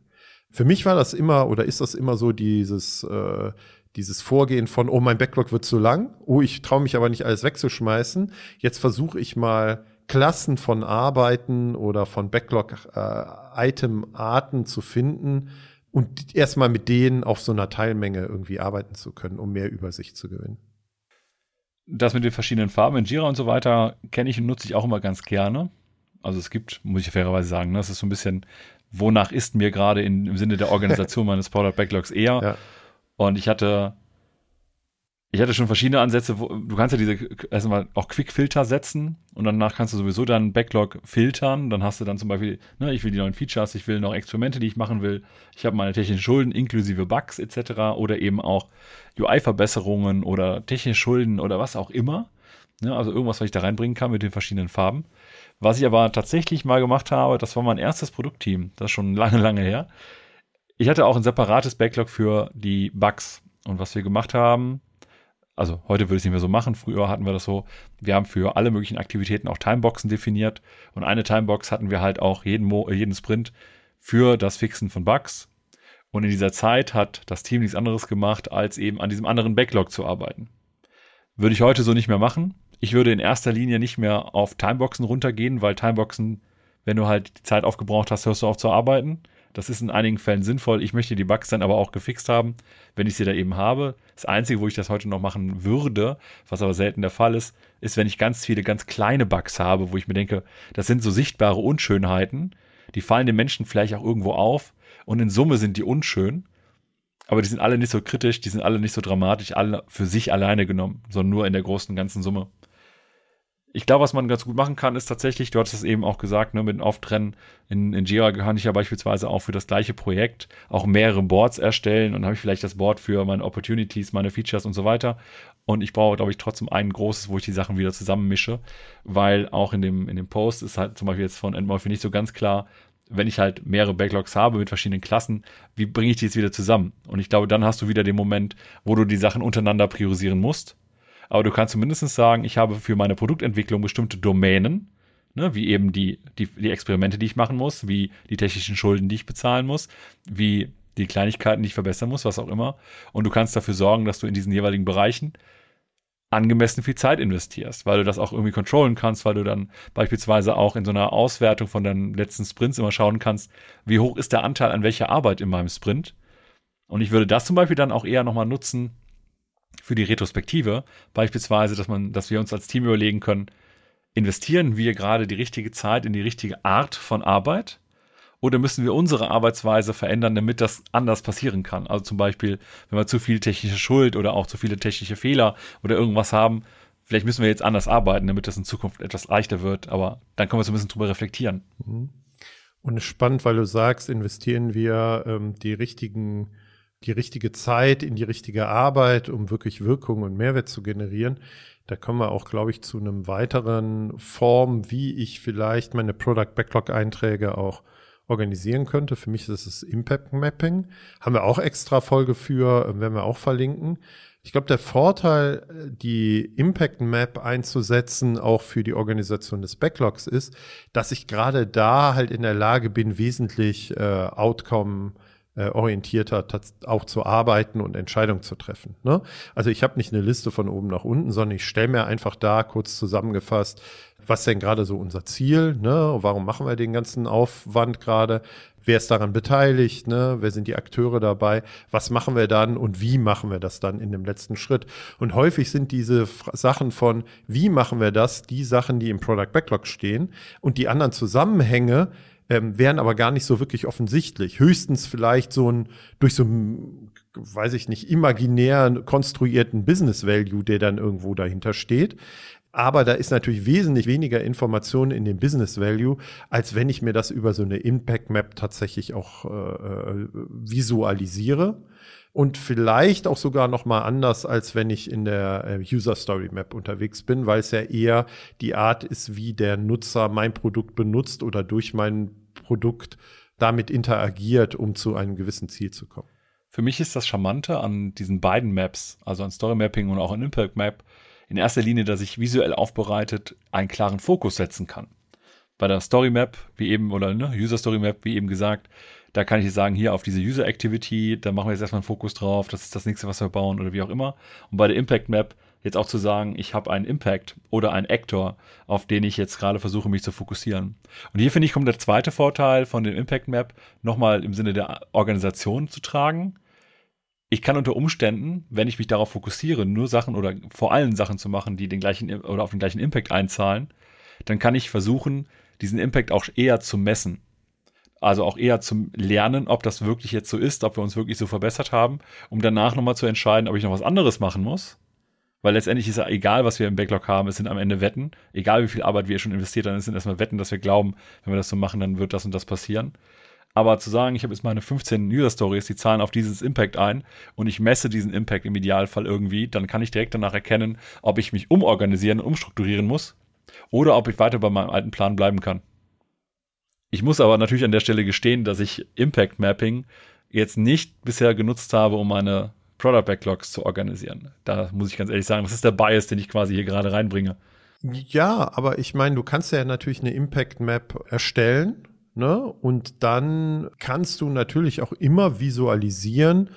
Für mich war das immer oder ist das immer so dieses, äh, dieses Vorgehen von, oh, mein Backlog wird zu lang, oh, ich traue mich aber nicht alles wegzuschmeißen. Jetzt versuche ich mal Klassen von Arbeiten oder von Backlog-Item-Arten äh, zu finden und erstmal mit denen auf so einer Teilmenge irgendwie arbeiten zu können, um mehr Übersicht zu gewinnen. Das mit den verschiedenen Farben in Jira und so weiter kenne ich und nutze ich auch immer ganz gerne. Also es gibt, muss ich fairerweise sagen, das ist so ein bisschen, wonach ist mir gerade im Sinne der Organisation meines Product Backlogs eher. Ja. Und ich hatte ich hatte schon verschiedene Ansätze, wo du kannst ja diese erstmal auch Quick-Filter setzen und danach kannst du sowieso deinen Backlog filtern. Dann hast du dann zum Beispiel, ne, ich will die neuen Features, ich will noch Experimente, die ich machen will. Ich habe meine technischen Schulden inklusive Bugs etc. oder eben auch UI-Verbesserungen oder technische Schulden oder was auch immer. Ne, also irgendwas, was ich da reinbringen kann mit den verschiedenen Farben. Was ich aber tatsächlich mal gemacht habe, das war mein erstes Produktteam. Das ist schon lange, lange her. Ich hatte auch ein separates Backlog für die Bugs. Und was wir gemacht haben, also heute würde ich es nicht mehr so machen. Früher hatten wir das so, wir haben für alle möglichen Aktivitäten auch Timeboxen definiert. Und eine Timebox hatten wir halt auch jeden, Mo jeden Sprint für das Fixen von Bugs. Und in dieser Zeit hat das Team nichts anderes gemacht, als eben an diesem anderen Backlog zu arbeiten. Würde ich heute so nicht mehr machen. Ich würde in erster Linie nicht mehr auf Timeboxen runtergehen, weil Timeboxen, wenn du halt die Zeit aufgebraucht hast, hörst du auf zu arbeiten. Das ist in einigen Fällen sinnvoll. Ich möchte die Bugs dann aber auch gefixt haben, wenn ich sie da eben habe. Das Einzige, wo ich das heute noch machen würde, was aber selten der Fall ist, ist, wenn ich ganz viele ganz kleine Bugs habe, wo ich mir denke, das sind so sichtbare Unschönheiten, die fallen den Menschen vielleicht auch irgendwo auf und in Summe sind die unschön, aber die sind alle nicht so kritisch, die sind alle nicht so dramatisch, alle für sich alleine genommen, sondern nur in der großen ganzen Summe. Ich glaube, was man ganz gut machen kann, ist tatsächlich, du hattest es eben auch gesagt, ne, mit dem Auftrennen in, in Jira kann ich ja beispielsweise auch für das gleiche Projekt auch mehrere Boards erstellen und habe ich vielleicht das Board für meine Opportunities, meine Features und so weiter. Und ich brauche, glaube ich, trotzdem ein großes, wo ich die Sachen wieder zusammenmische, weil auch in dem, in dem Post ist halt zum Beispiel jetzt von Endmorphy nicht so ganz klar, wenn ich halt mehrere Backlogs habe mit verschiedenen Klassen, wie bringe ich die jetzt wieder zusammen? Und ich glaube, dann hast du wieder den Moment, wo du die Sachen untereinander priorisieren musst aber du kannst zumindest sagen, ich habe für meine Produktentwicklung bestimmte Domänen, ne, wie eben die, die, die Experimente, die ich machen muss, wie die technischen Schulden, die ich bezahlen muss, wie die Kleinigkeiten, die ich verbessern muss, was auch immer. Und du kannst dafür sorgen, dass du in diesen jeweiligen Bereichen angemessen viel Zeit investierst, weil du das auch irgendwie kontrollen kannst, weil du dann beispielsweise auch in so einer Auswertung von deinen letzten Sprints immer schauen kannst, wie hoch ist der Anteil an welcher Arbeit in meinem Sprint. Und ich würde das zum Beispiel dann auch eher nochmal nutzen, für die Retrospektive, beispielsweise, dass man, dass wir uns als Team überlegen können, investieren wir gerade die richtige Zeit in die richtige Art von Arbeit? Oder müssen wir unsere Arbeitsweise verändern, damit das anders passieren kann? Also zum Beispiel, wenn wir zu viel technische Schuld oder auch zu viele technische Fehler oder irgendwas haben, vielleicht müssen wir jetzt anders arbeiten, damit das in Zukunft etwas leichter wird. Aber dann können wir so ein bisschen drüber reflektieren. Mhm. Und es ist spannend, weil du sagst, investieren wir ähm, die richtigen die richtige Zeit in die richtige Arbeit, um wirklich Wirkung und Mehrwert zu generieren. Da kommen wir auch, glaube ich, zu einem weiteren Form, wie ich vielleicht meine Product Backlog Einträge auch organisieren könnte. Für mich ist es Impact Mapping. Haben wir auch extra Folge für, werden wir auch verlinken. Ich glaube, der Vorteil, die Impact Map einzusetzen, auch für die Organisation des Backlogs, ist, dass ich gerade da halt in der Lage bin, wesentlich äh, Outcome äh, orientierter auch zu arbeiten und Entscheidungen zu treffen. Ne? Also ich habe nicht eine Liste von oben nach unten, sondern ich stelle mir einfach da kurz zusammengefasst, was denn gerade so unser Ziel, ne? Warum machen wir den ganzen Aufwand gerade? Wer ist daran beteiligt? Ne? Wer sind die Akteure dabei? Was machen wir dann und wie machen wir das dann in dem letzten Schritt? Und häufig sind diese Sachen von, wie machen wir das, die Sachen, die im Product Backlog stehen und die anderen Zusammenhänge, ähm, wären aber gar nicht so wirklich offensichtlich. Höchstens vielleicht so ein, durch so ein, weiß ich nicht, imaginär konstruierten Business Value, der dann irgendwo dahinter steht. Aber da ist natürlich wesentlich weniger Information in dem Business Value, als wenn ich mir das über so eine Impact Map tatsächlich auch äh, äh visualisiere und vielleicht auch sogar noch mal anders, als wenn ich in der äh, User Story Map unterwegs bin, weil es ja eher die Art ist, wie der Nutzer mein Produkt benutzt oder durch mein Produkt damit interagiert, um zu einem gewissen Ziel zu kommen. Für mich ist das Charmante an diesen beiden Maps, also an Story Mapping und auch an Impact Map, in erster Linie, dass ich visuell aufbereitet einen klaren Fokus setzen kann. Bei der Story Map, wie eben, oder ne, User Story Map, wie eben gesagt, da kann ich sagen, hier auf diese User Activity, da machen wir jetzt erstmal einen Fokus drauf, das ist das nächste, was wir bauen oder wie auch immer. Und bei der Impact Map jetzt auch zu sagen, ich habe einen Impact oder einen Actor, auf den ich jetzt gerade versuche, mich zu fokussieren. Und hier finde ich, kommt der zweite Vorteil von dem Impact Map nochmal im Sinne der Organisation zu tragen. Ich kann unter Umständen, wenn ich mich darauf fokussiere, nur Sachen oder vor allem Sachen zu machen, die den gleichen oder auf den gleichen Impact einzahlen, dann kann ich versuchen, diesen Impact auch eher zu messen. Also auch eher zum Lernen, ob das wirklich jetzt so ist, ob wir uns wirklich so verbessert haben, um danach nochmal zu entscheiden, ob ich noch was anderes machen muss. Weil letztendlich ist ja egal, was wir im Backlog haben, es sind am Ende Wetten. Egal wie viel Arbeit wir schon investiert haben, es sind erstmal Wetten, dass wir glauben, wenn wir das so machen, dann wird das und das passieren. Aber zu sagen, ich habe jetzt meine 15 User Stories, die zahlen auf dieses Impact ein und ich messe diesen Impact im Idealfall irgendwie, dann kann ich direkt danach erkennen, ob ich mich umorganisieren und umstrukturieren muss oder ob ich weiter bei meinem alten Plan bleiben kann. Ich muss aber natürlich an der Stelle gestehen, dass ich Impact Mapping jetzt nicht bisher genutzt habe, um meine Product Backlogs zu organisieren. Da muss ich ganz ehrlich sagen, das ist der Bias, den ich quasi hier gerade reinbringe. Ja, aber ich meine, du kannst ja natürlich eine Impact Map erstellen, ne? Und dann kannst du natürlich auch immer visualisieren,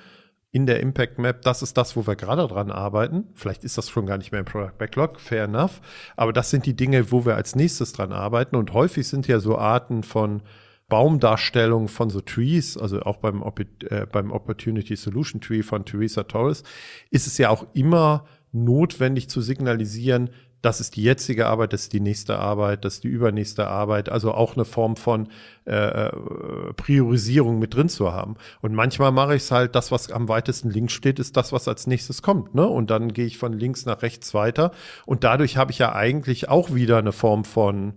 in der Impact Map, das ist das, wo wir gerade dran arbeiten. Vielleicht ist das schon gar nicht mehr im Product Backlog, fair enough. Aber das sind die Dinge, wo wir als nächstes dran arbeiten. Und häufig sind ja so Arten von Baumdarstellung von so Trees, also auch beim, äh, beim Opportunity Solution Tree von Theresa Torres, ist es ja auch immer notwendig zu signalisieren, das ist die jetzige Arbeit, das ist die nächste Arbeit, das ist die übernächste Arbeit. Also auch eine Form von äh, äh Priorisierung mit drin zu haben. Und manchmal mache ich es halt, das, was am weitesten links steht, ist das, was als nächstes kommt. Ne? Und dann gehe ich von links nach rechts weiter. Und dadurch habe ich ja eigentlich auch wieder eine Form von,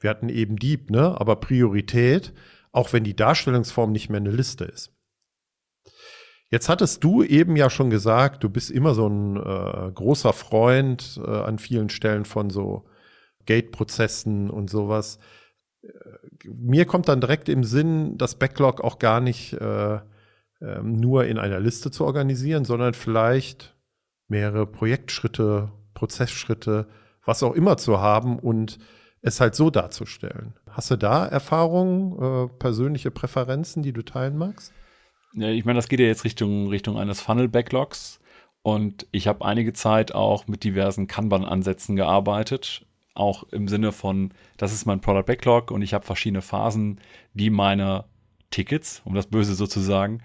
wir hatten eben Dieb, ne? aber Priorität, auch wenn die Darstellungsform nicht mehr eine Liste ist. Jetzt hattest du eben ja schon gesagt, du bist immer so ein äh, großer Freund äh, an vielen Stellen von so Gate-Prozessen und sowas. Äh, mir kommt dann direkt im Sinn, das Backlog auch gar nicht äh, äh, nur in einer Liste zu organisieren, sondern vielleicht mehrere Projektschritte, Prozessschritte, was auch immer zu haben und es halt so darzustellen. Hast du da Erfahrungen, äh, persönliche Präferenzen, die du teilen magst? Ja, ich meine, das geht ja jetzt Richtung, Richtung eines Funnel-Backlogs. Und ich habe einige Zeit auch mit diversen Kanban-Ansätzen gearbeitet. Auch im Sinne von, das ist mein Product Backlog und ich habe verschiedene Phasen, die meine Tickets, um das Böse sozusagen,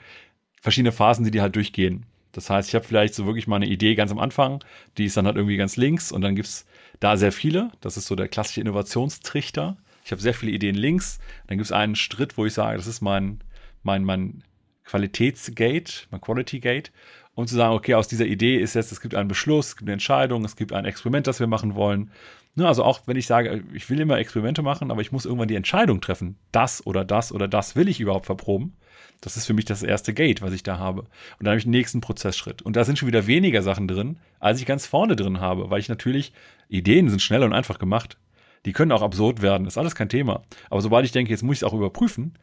verschiedene Phasen, die die halt durchgehen. Das heißt, ich habe vielleicht so wirklich meine Idee ganz am Anfang, die ist dann halt irgendwie ganz links und dann gibt es da sehr viele. Das ist so der klassische Innovationstrichter. Ich habe sehr viele Ideen links. Dann gibt es einen Schritt, wo ich sage, das ist mein, mein, mein Qualitätsgate, mein Quality Gate, um zu sagen, okay, aus dieser Idee ist jetzt, es gibt einen Beschluss, es gibt eine Entscheidung, es gibt ein Experiment, das wir machen wollen. Ne, also auch wenn ich sage, ich will immer Experimente machen, aber ich muss irgendwann die Entscheidung treffen, das oder das oder das will ich überhaupt verproben. Das ist für mich das erste Gate, was ich da habe. Und dann habe ich den nächsten Prozessschritt. Und da sind schon wieder weniger Sachen drin, als ich ganz vorne drin habe, weil ich natürlich, Ideen sind schnell und einfach gemacht. Die können auch absurd werden, ist alles kein Thema. Aber sobald ich denke, jetzt muss ich es auch überprüfen,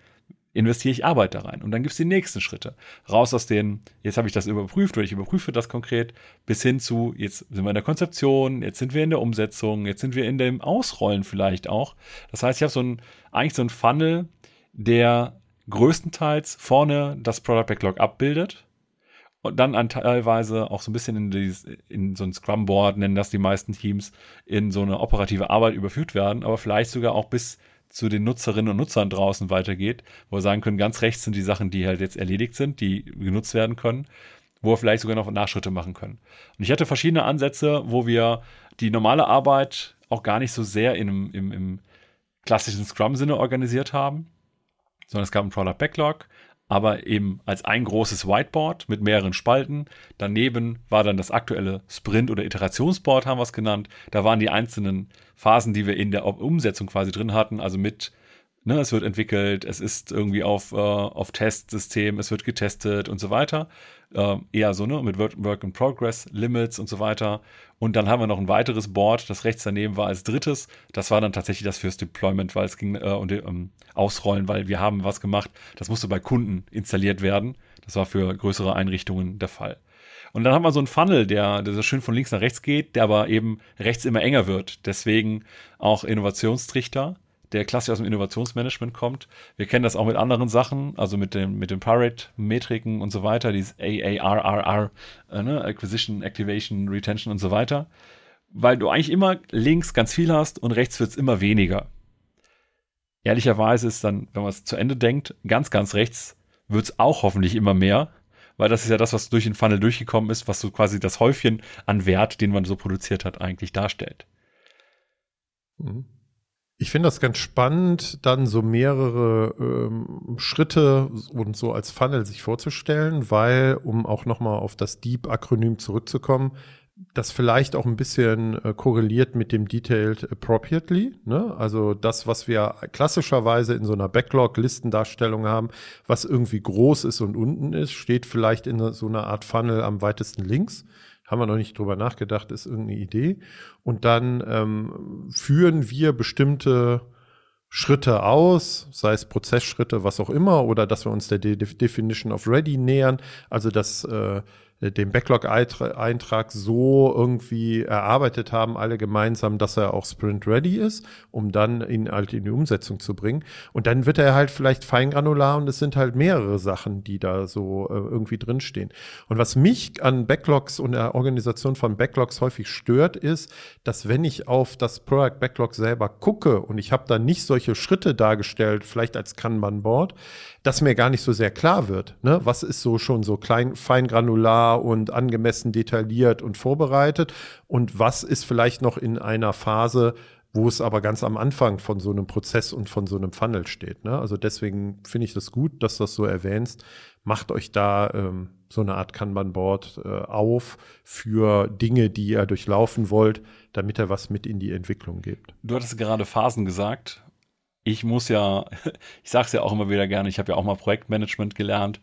investiere ich Arbeit da rein. Und dann gibt es die nächsten Schritte. Raus aus den, jetzt habe ich das überprüft oder ich überprüfe das konkret, bis hin zu, jetzt sind wir in der Konzeption, jetzt sind wir in der Umsetzung, jetzt sind wir in dem Ausrollen vielleicht auch. Das heißt, ich habe so ein, eigentlich so ein Funnel, der größtenteils vorne das Product Backlog abbildet und dann an teilweise auch so ein bisschen in, dieses, in so ein Scrum-Board, nennen das die meisten Teams, in so eine operative Arbeit überführt werden, aber vielleicht sogar auch bis zu den Nutzerinnen und Nutzern draußen weitergeht, wo wir sagen können, ganz rechts sind die Sachen, die halt jetzt erledigt sind, die genutzt werden können, wo wir vielleicht sogar noch Nachschritte machen können. Und ich hatte verschiedene Ansätze, wo wir die normale Arbeit auch gar nicht so sehr in im, im klassischen Scrum-Sinne organisiert haben, sondern es gab einen Product Backlog, aber eben als ein großes Whiteboard mit mehreren Spalten. Daneben war dann das aktuelle Sprint- oder Iterationsboard, haben wir es genannt. Da waren die einzelnen Phasen, die wir in der Umsetzung quasi drin hatten, also mit Ne, es wird entwickelt, es ist irgendwie auf, äh, auf Testsystem, es wird getestet und so weiter. Äh, eher so, ne, mit Work, in Progress, Limits und so weiter. Und dann haben wir noch ein weiteres Board, das rechts daneben war als drittes. Das war dann tatsächlich das fürs Deployment, weil es ging äh, und ähm, ausrollen, weil wir haben was gemacht. Das musste bei Kunden installiert werden. Das war für größere Einrichtungen der Fall. Und dann haben wir so einen Funnel, der, der so schön von links nach rechts geht, der aber eben rechts immer enger wird. Deswegen auch Innovationstrichter der klassisch aus dem Innovationsmanagement kommt. Wir kennen das auch mit anderen Sachen, also mit dem mit den Pirate-Metriken und so weiter, dieses AARRR, äh, ne? Acquisition, Activation, Retention und so weiter, weil du eigentlich immer links ganz viel hast und rechts wird es immer weniger. Ehrlicherweise ist dann, wenn man es zu Ende denkt, ganz, ganz rechts wird es auch hoffentlich immer mehr, weil das ist ja das, was durch den Funnel durchgekommen ist, was so quasi das Häufchen an Wert, den man so produziert hat, eigentlich darstellt. Mhm. Ich finde das ganz spannend, dann so mehrere ähm, Schritte und so als Funnel sich vorzustellen, weil, um auch nochmal auf das Deep-Akronym zurückzukommen, das vielleicht auch ein bisschen äh, korreliert mit dem Detailed Appropriately. Ne? Also das, was wir klassischerweise in so einer Backlog-Listendarstellung haben, was irgendwie groß ist und unten ist, steht vielleicht in so einer Art Funnel am weitesten links haben wir noch nicht drüber nachgedacht, ist irgendeine Idee. Und dann ähm, führen wir bestimmte Schritte aus, sei es Prozessschritte, was auch immer, oder dass wir uns der De Definition of Ready nähern, also dass äh, äh, den Backlog-Eintrag so irgendwie erarbeitet haben, alle gemeinsam, dass er auch Sprint-ready ist, um dann ihn halt in die Umsetzung zu bringen. Und dann wird er halt vielleicht feingranular und es sind halt mehrere Sachen, die da so äh, irgendwie drinstehen. Und was mich an Backlogs und der Organisation von Backlogs häufig stört, ist, dass wenn ich auf das Product Backlog selber gucke und ich habe da nicht solche Schritte dargestellt, vielleicht als Kanban-Board, dass mir gar nicht so sehr klar wird, ne? was ist so schon so klein, feingranular und angemessen detailliert und vorbereitet und was ist vielleicht noch in einer Phase, wo es aber ganz am Anfang von so einem Prozess und von so einem Funnel steht. Ne? Also deswegen finde ich das gut, dass du das so erwähnst. Macht euch da ähm, so eine Art Kanban-Board äh, auf für Dinge, die ihr durchlaufen wollt, damit er was mit in die Entwicklung gibt. Du hattest gerade Phasen gesagt. Ich muss ja, ich sage es ja auch immer wieder gerne, ich habe ja auch mal Projektmanagement gelernt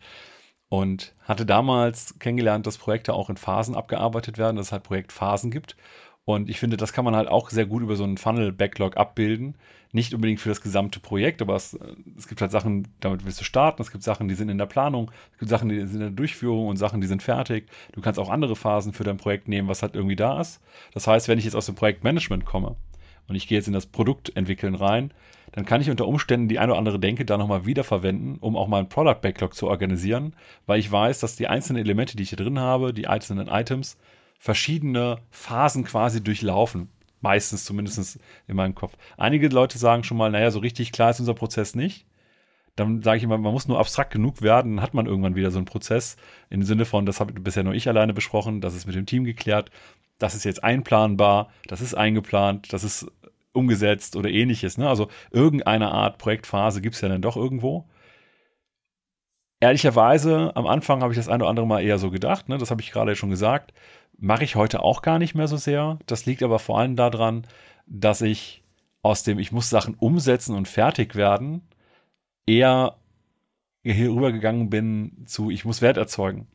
und hatte damals kennengelernt, dass Projekte auch in Phasen abgearbeitet werden, dass es halt Projektphasen gibt. Und ich finde, das kann man halt auch sehr gut über so einen Funnel-Backlog abbilden. Nicht unbedingt für das gesamte Projekt, aber es, es, gibt halt Sachen, damit willst du starten. Es gibt Sachen, die sind in der Planung. Es gibt Sachen, die sind in der Durchführung und Sachen, die sind fertig. Du kannst auch andere Phasen für dein Projekt nehmen, was halt irgendwie da ist. Das heißt, wenn ich jetzt aus dem Projektmanagement komme und ich gehe jetzt in das Produktentwickeln rein, dann kann ich unter Umständen die eine oder andere Denke da nochmal wiederverwenden, um auch mal einen Product Backlog zu organisieren, weil ich weiß, dass die einzelnen Elemente, die ich hier drin habe, die einzelnen Items, verschiedene Phasen quasi durchlaufen. Meistens zumindest in meinem Kopf. Einige Leute sagen schon mal, naja, so richtig klar ist unser Prozess nicht. Dann sage ich immer, man muss nur abstrakt genug werden, dann hat man irgendwann wieder so einen Prozess. Im Sinne von, das habe bisher nur ich alleine besprochen, das ist mit dem Team geklärt, das ist jetzt einplanbar, das ist eingeplant, das ist umgesetzt oder ähnliches. Ne? Also irgendeine Art Projektphase gibt es ja dann doch irgendwo. Ehrlicherweise, am Anfang habe ich das eine oder andere Mal eher so gedacht, ne? das habe ich gerade schon gesagt. Mache ich heute auch gar nicht mehr so sehr. Das liegt aber vor allem daran, dass ich aus dem, ich muss Sachen umsetzen und fertig werden, eher hier rübergegangen bin zu, ich muss Wert erzeugen.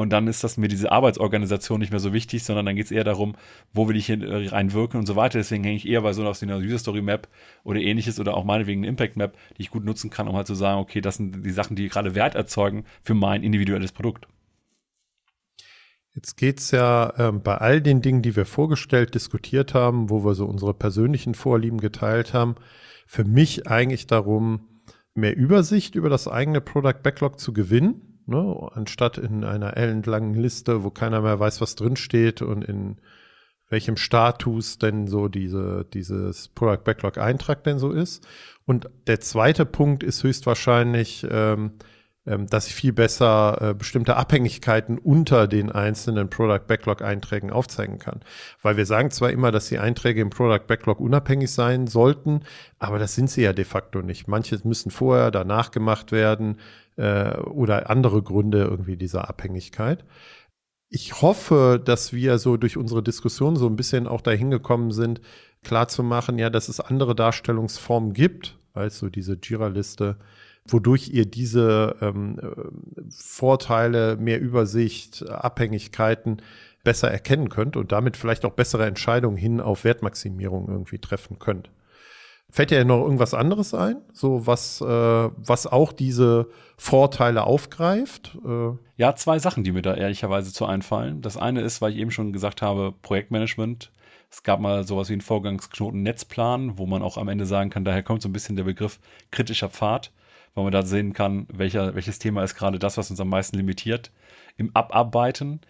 Und dann ist das mir diese Arbeitsorganisation nicht mehr so wichtig, sondern dann geht es eher darum, wo will ich hier äh, reinwirken und so weiter. Deswegen hänge ich eher bei so einer User Story Map oder ähnliches oder auch meinetwegen eine Impact Map, die ich gut nutzen kann, um halt zu sagen, okay, das sind die Sachen, die gerade Wert erzeugen für mein individuelles Produkt. Jetzt geht's ja ähm, bei all den Dingen, die wir vorgestellt, diskutiert haben, wo wir so unsere persönlichen Vorlieben geteilt haben, für mich eigentlich darum, mehr Übersicht über das eigene Product Backlog zu gewinnen, ne? anstatt in einer ellenlangen Liste, wo keiner mehr weiß, was drinsteht und in welchem Status denn so diese, dieses Product Backlog Eintrag denn so ist. Und der zweite Punkt ist höchstwahrscheinlich, ähm, ähm, dass ich viel besser äh, bestimmte Abhängigkeiten unter den einzelnen Product Backlog Einträgen aufzeigen kann. Weil wir sagen zwar immer, dass die Einträge im Product Backlog unabhängig sein sollten, aber das sind sie ja de facto nicht. Manche müssen vorher, danach gemacht werden äh, oder andere Gründe irgendwie dieser Abhängigkeit. Ich hoffe, dass wir so durch unsere Diskussion so ein bisschen auch dahin gekommen sind, klar zu machen, ja, dass es andere Darstellungsformen gibt als so diese Jira-Liste wodurch ihr diese ähm, Vorteile, mehr Übersicht, Abhängigkeiten besser erkennen könnt und damit vielleicht auch bessere Entscheidungen hin auf Wertmaximierung irgendwie treffen könnt. Fällt dir noch irgendwas anderes ein, so was, äh, was auch diese Vorteile aufgreift? Äh ja, zwei Sachen, die mir da ehrlicherweise zu einfallen. Das eine ist, weil ich eben schon gesagt habe, Projektmanagement. Es gab mal sowas wie einen Vorgangsknoten Netzplan, wo man auch am Ende sagen kann, daher kommt so ein bisschen der Begriff kritischer Pfad weil man da sehen kann, welcher, welches Thema ist gerade das, was uns am meisten limitiert. Im Abarbeiten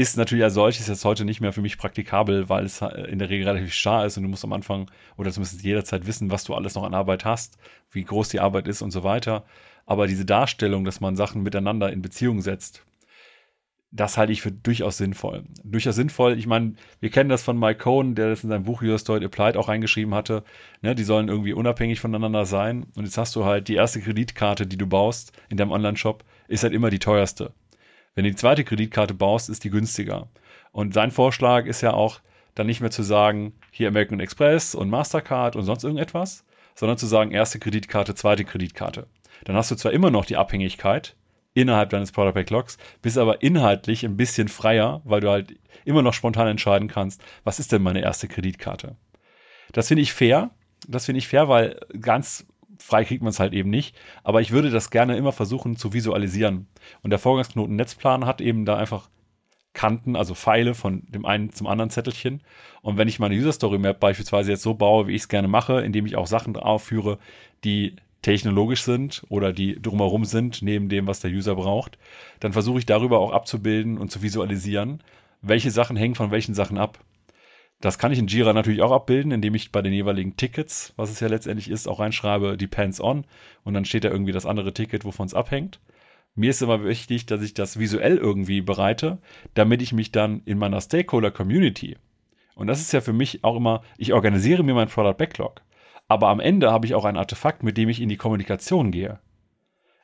ist natürlich als solches jetzt heute nicht mehr für mich praktikabel, weil es in der Regel relativ starr ist und du musst am Anfang oder zumindest jederzeit wissen, was du alles noch an Arbeit hast, wie groß die Arbeit ist und so weiter. Aber diese Darstellung, dass man Sachen miteinander in Beziehung setzt, das halte ich für durchaus sinnvoll. Durchaus sinnvoll, ich meine, wir kennen das von Mike Cohn, der das in seinem Buch User Story Applied auch reingeschrieben hatte. Ne, die sollen irgendwie unabhängig voneinander sein. Und jetzt hast du halt die erste Kreditkarte, die du baust in deinem Online-Shop, ist halt immer die teuerste. Wenn du die zweite Kreditkarte baust, ist die günstiger. Und sein Vorschlag ist ja auch, dann nicht mehr zu sagen, hier American Express und Mastercard und sonst irgendetwas, sondern zu sagen, erste Kreditkarte, zweite Kreditkarte. Dann hast du zwar immer noch die Abhängigkeit, innerhalb deines Product Backlogs, bist aber inhaltlich ein bisschen freier, weil du halt immer noch spontan entscheiden kannst, was ist denn meine erste Kreditkarte. Das finde ich fair. Das finde ich fair, weil ganz frei kriegt man es halt eben nicht. Aber ich würde das gerne immer versuchen zu visualisieren. Und der Vorgangsknoten Netzplan hat eben da einfach Kanten, also Pfeile von dem einen zum anderen Zettelchen. Und wenn ich meine User Story Map beispielsweise jetzt so baue, wie ich es gerne mache, indem ich auch Sachen aufführe, die technologisch sind oder die drumherum sind, neben dem, was der User braucht, dann versuche ich darüber auch abzubilden und zu visualisieren, welche Sachen hängen von welchen Sachen ab. Das kann ich in Jira natürlich auch abbilden, indem ich bei den jeweiligen Tickets, was es ja letztendlich ist, auch reinschreibe, depends on und dann steht da irgendwie das andere Ticket, wovon es abhängt. Mir ist immer wichtig, dass ich das visuell irgendwie bereite, damit ich mich dann in meiner Stakeholder-Community, und das ist ja für mich auch immer, ich organisiere mir mein Product Backlog, aber am Ende habe ich auch ein Artefakt, mit dem ich in die Kommunikation gehe.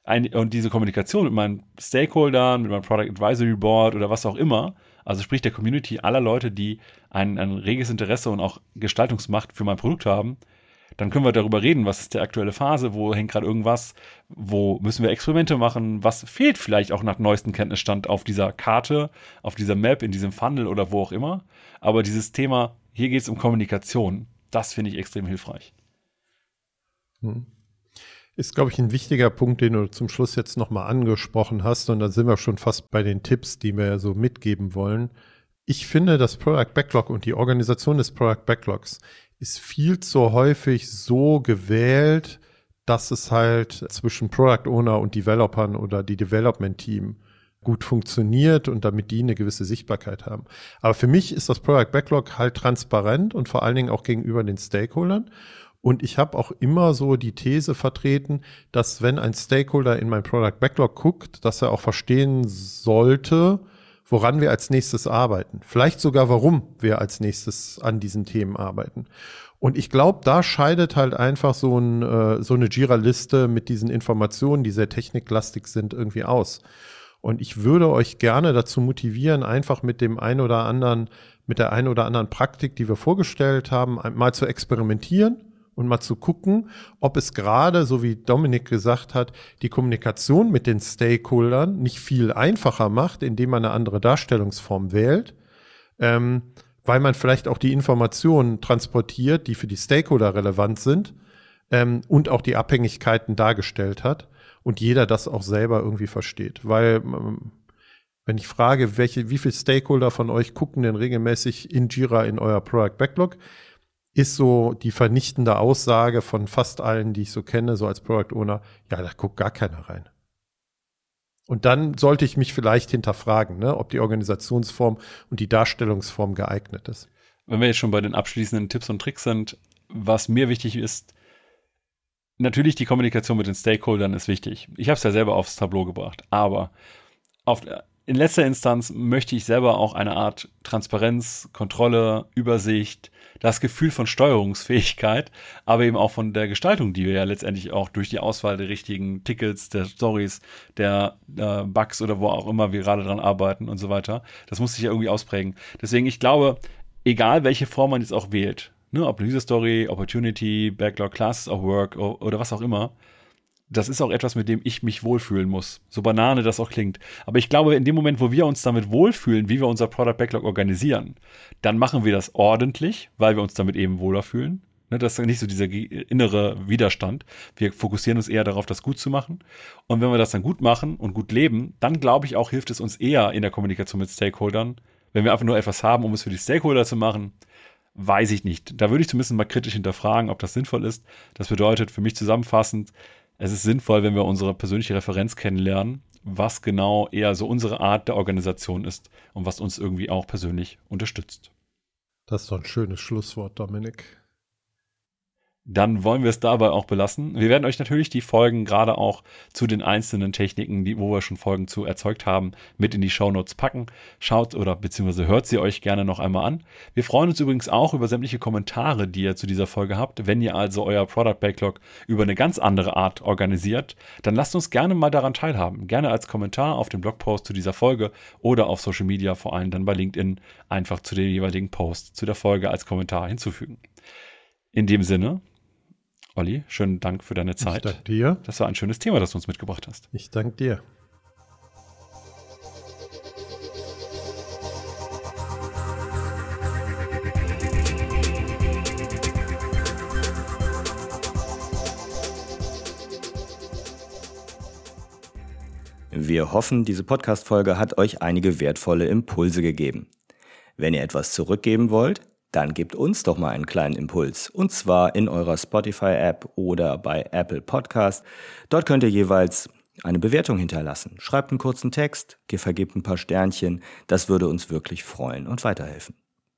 Ein, und diese Kommunikation mit meinen Stakeholdern, mit meinem Product Advisory Board oder was auch immer, also sprich der Community aller Leute, die ein, ein reges Interesse und auch Gestaltungsmacht für mein Produkt haben, dann können wir darüber reden, was ist die aktuelle Phase, wo hängt gerade irgendwas, wo müssen wir Experimente machen, was fehlt vielleicht auch nach neuestem Kenntnisstand auf dieser Karte, auf dieser Map, in diesem Funnel oder wo auch immer. Aber dieses Thema, hier geht es um Kommunikation, das finde ich extrem hilfreich. Hm. Ist, glaube ich, ein wichtiger Punkt, den du zum Schluss jetzt nochmal angesprochen hast. Und dann sind wir schon fast bei den Tipps, die wir so mitgeben wollen. Ich finde, das Product Backlog und die Organisation des Product Backlogs ist viel zu häufig so gewählt, dass es halt zwischen Product Owner und Developern oder die Development Team gut funktioniert und damit die eine gewisse Sichtbarkeit haben. Aber für mich ist das Product Backlog halt transparent und vor allen Dingen auch gegenüber den Stakeholdern. Und ich habe auch immer so die These vertreten, dass wenn ein Stakeholder in mein Product Backlog guckt, dass er auch verstehen sollte, woran wir als nächstes arbeiten. Vielleicht sogar, warum wir als nächstes an diesen Themen arbeiten. Und ich glaube, da scheidet halt einfach so, ein, äh, so eine Jira-Liste mit diesen Informationen, die sehr techniklastig sind, irgendwie aus. Und ich würde euch gerne dazu motivieren, einfach mit dem ein oder anderen, mit der ein oder anderen Praktik, die wir vorgestellt haben, mal zu experimentieren und mal zu gucken, ob es gerade, so wie Dominik gesagt hat, die Kommunikation mit den Stakeholdern nicht viel einfacher macht, indem man eine andere Darstellungsform wählt, ähm, weil man vielleicht auch die Informationen transportiert, die für die Stakeholder relevant sind ähm, und auch die Abhängigkeiten dargestellt hat und jeder das auch selber irgendwie versteht. Weil ähm, wenn ich frage, welche, wie viele Stakeholder von euch gucken denn regelmäßig in Jira in euer Product Backlog, ist so die vernichtende Aussage von fast allen, die ich so kenne, so als Product Owner, ja, da guckt gar keiner rein. Und dann sollte ich mich vielleicht hinterfragen, ne, ob die Organisationsform und die Darstellungsform geeignet ist. Wenn wir jetzt schon bei den abschließenden Tipps und Tricks sind, was mir wichtig ist, natürlich die Kommunikation mit den Stakeholdern ist wichtig. Ich habe es ja selber aufs Tableau gebracht, aber auf, in letzter Instanz möchte ich selber auch eine Art Transparenz, Kontrolle, Übersicht, das Gefühl von Steuerungsfähigkeit, aber eben auch von der Gestaltung, die wir ja letztendlich auch durch die Auswahl der richtigen Tickets, der Stories, der äh, Bugs oder wo auch immer wir gerade dran arbeiten und so weiter. Das muss sich ja irgendwie ausprägen. Deswegen, ich glaube, egal welche Form man jetzt auch wählt, ne, ob User Story, Opportunity, Backlog, Classes of Work oder was auch immer, das ist auch etwas, mit dem ich mich wohlfühlen muss. So banane das auch klingt. Aber ich glaube, in dem Moment, wo wir uns damit wohlfühlen, wie wir unser Product Backlog organisieren, dann machen wir das ordentlich, weil wir uns damit eben wohler fühlen. Ne, das ist nicht so dieser innere Widerstand. Wir fokussieren uns eher darauf, das gut zu machen. Und wenn wir das dann gut machen und gut leben, dann glaube ich auch, hilft es uns eher in der Kommunikation mit Stakeholdern. Wenn wir einfach nur etwas haben, um es für die Stakeholder zu machen, weiß ich nicht. Da würde ich zumindest mal kritisch hinterfragen, ob das sinnvoll ist. Das bedeutet für mich zusammenfassend, es ist sinnvoll, wenn wir unsere persönliche Referenz kennenlernen, was genau eher so unsere Art der Organisation ist und was uns irgendwie auch persönlich unterstützt. Das ist doch ein schönes Schlusswort, Dominik dann wollen wir es dabei auch belassen. Wir werden euch natürlich die Folgen gerade auch zu den einzelnen Techniken, die, wo wir schon Folgen zu erzeugt haben, mit in die Shownotes packen. Schaut oder beziehungsweise hört sie euch gerne noch einmal an. Wir freuen uns übrigens auch über sämtliche Kommentare, die ihr zu dieser Folge habt. Wenn ihr also euer Product Backlog über eine ganz andere Art organisiert, dann lasst uns gerne mal daran teilhaben. Gerne als Kommentar auf dem Blogpost zu dieser Folge oder auf Social Media, vor allem dann bei LinkedIn, einfach zu dem jeweiligen Post zu der Folge als Kommentar hinzufügen. In dem Sinne, Olli, schönen Dank für deine Zeit. Ich danke dir. Das war ein schönes Thema, das du uns mitgebracht hast. Ich danke dir. Wir hoffen, diese Podcast-Folge hat euch einige wertvolle Impulse gegeben. Wenn ihr etwas zurückgeben wollt, dann gebt uns doch mal einen kleinen Impuls. Und zwar in eurer Spotify-App oder bei Apple Podcast. Dort könnt ihr jeweils eine Bewertung hinterlassen. Schreibt einen kurzen Text, vergebt ein paar Sternchen. Das würde uns wirklich freuen und weiterhelfen.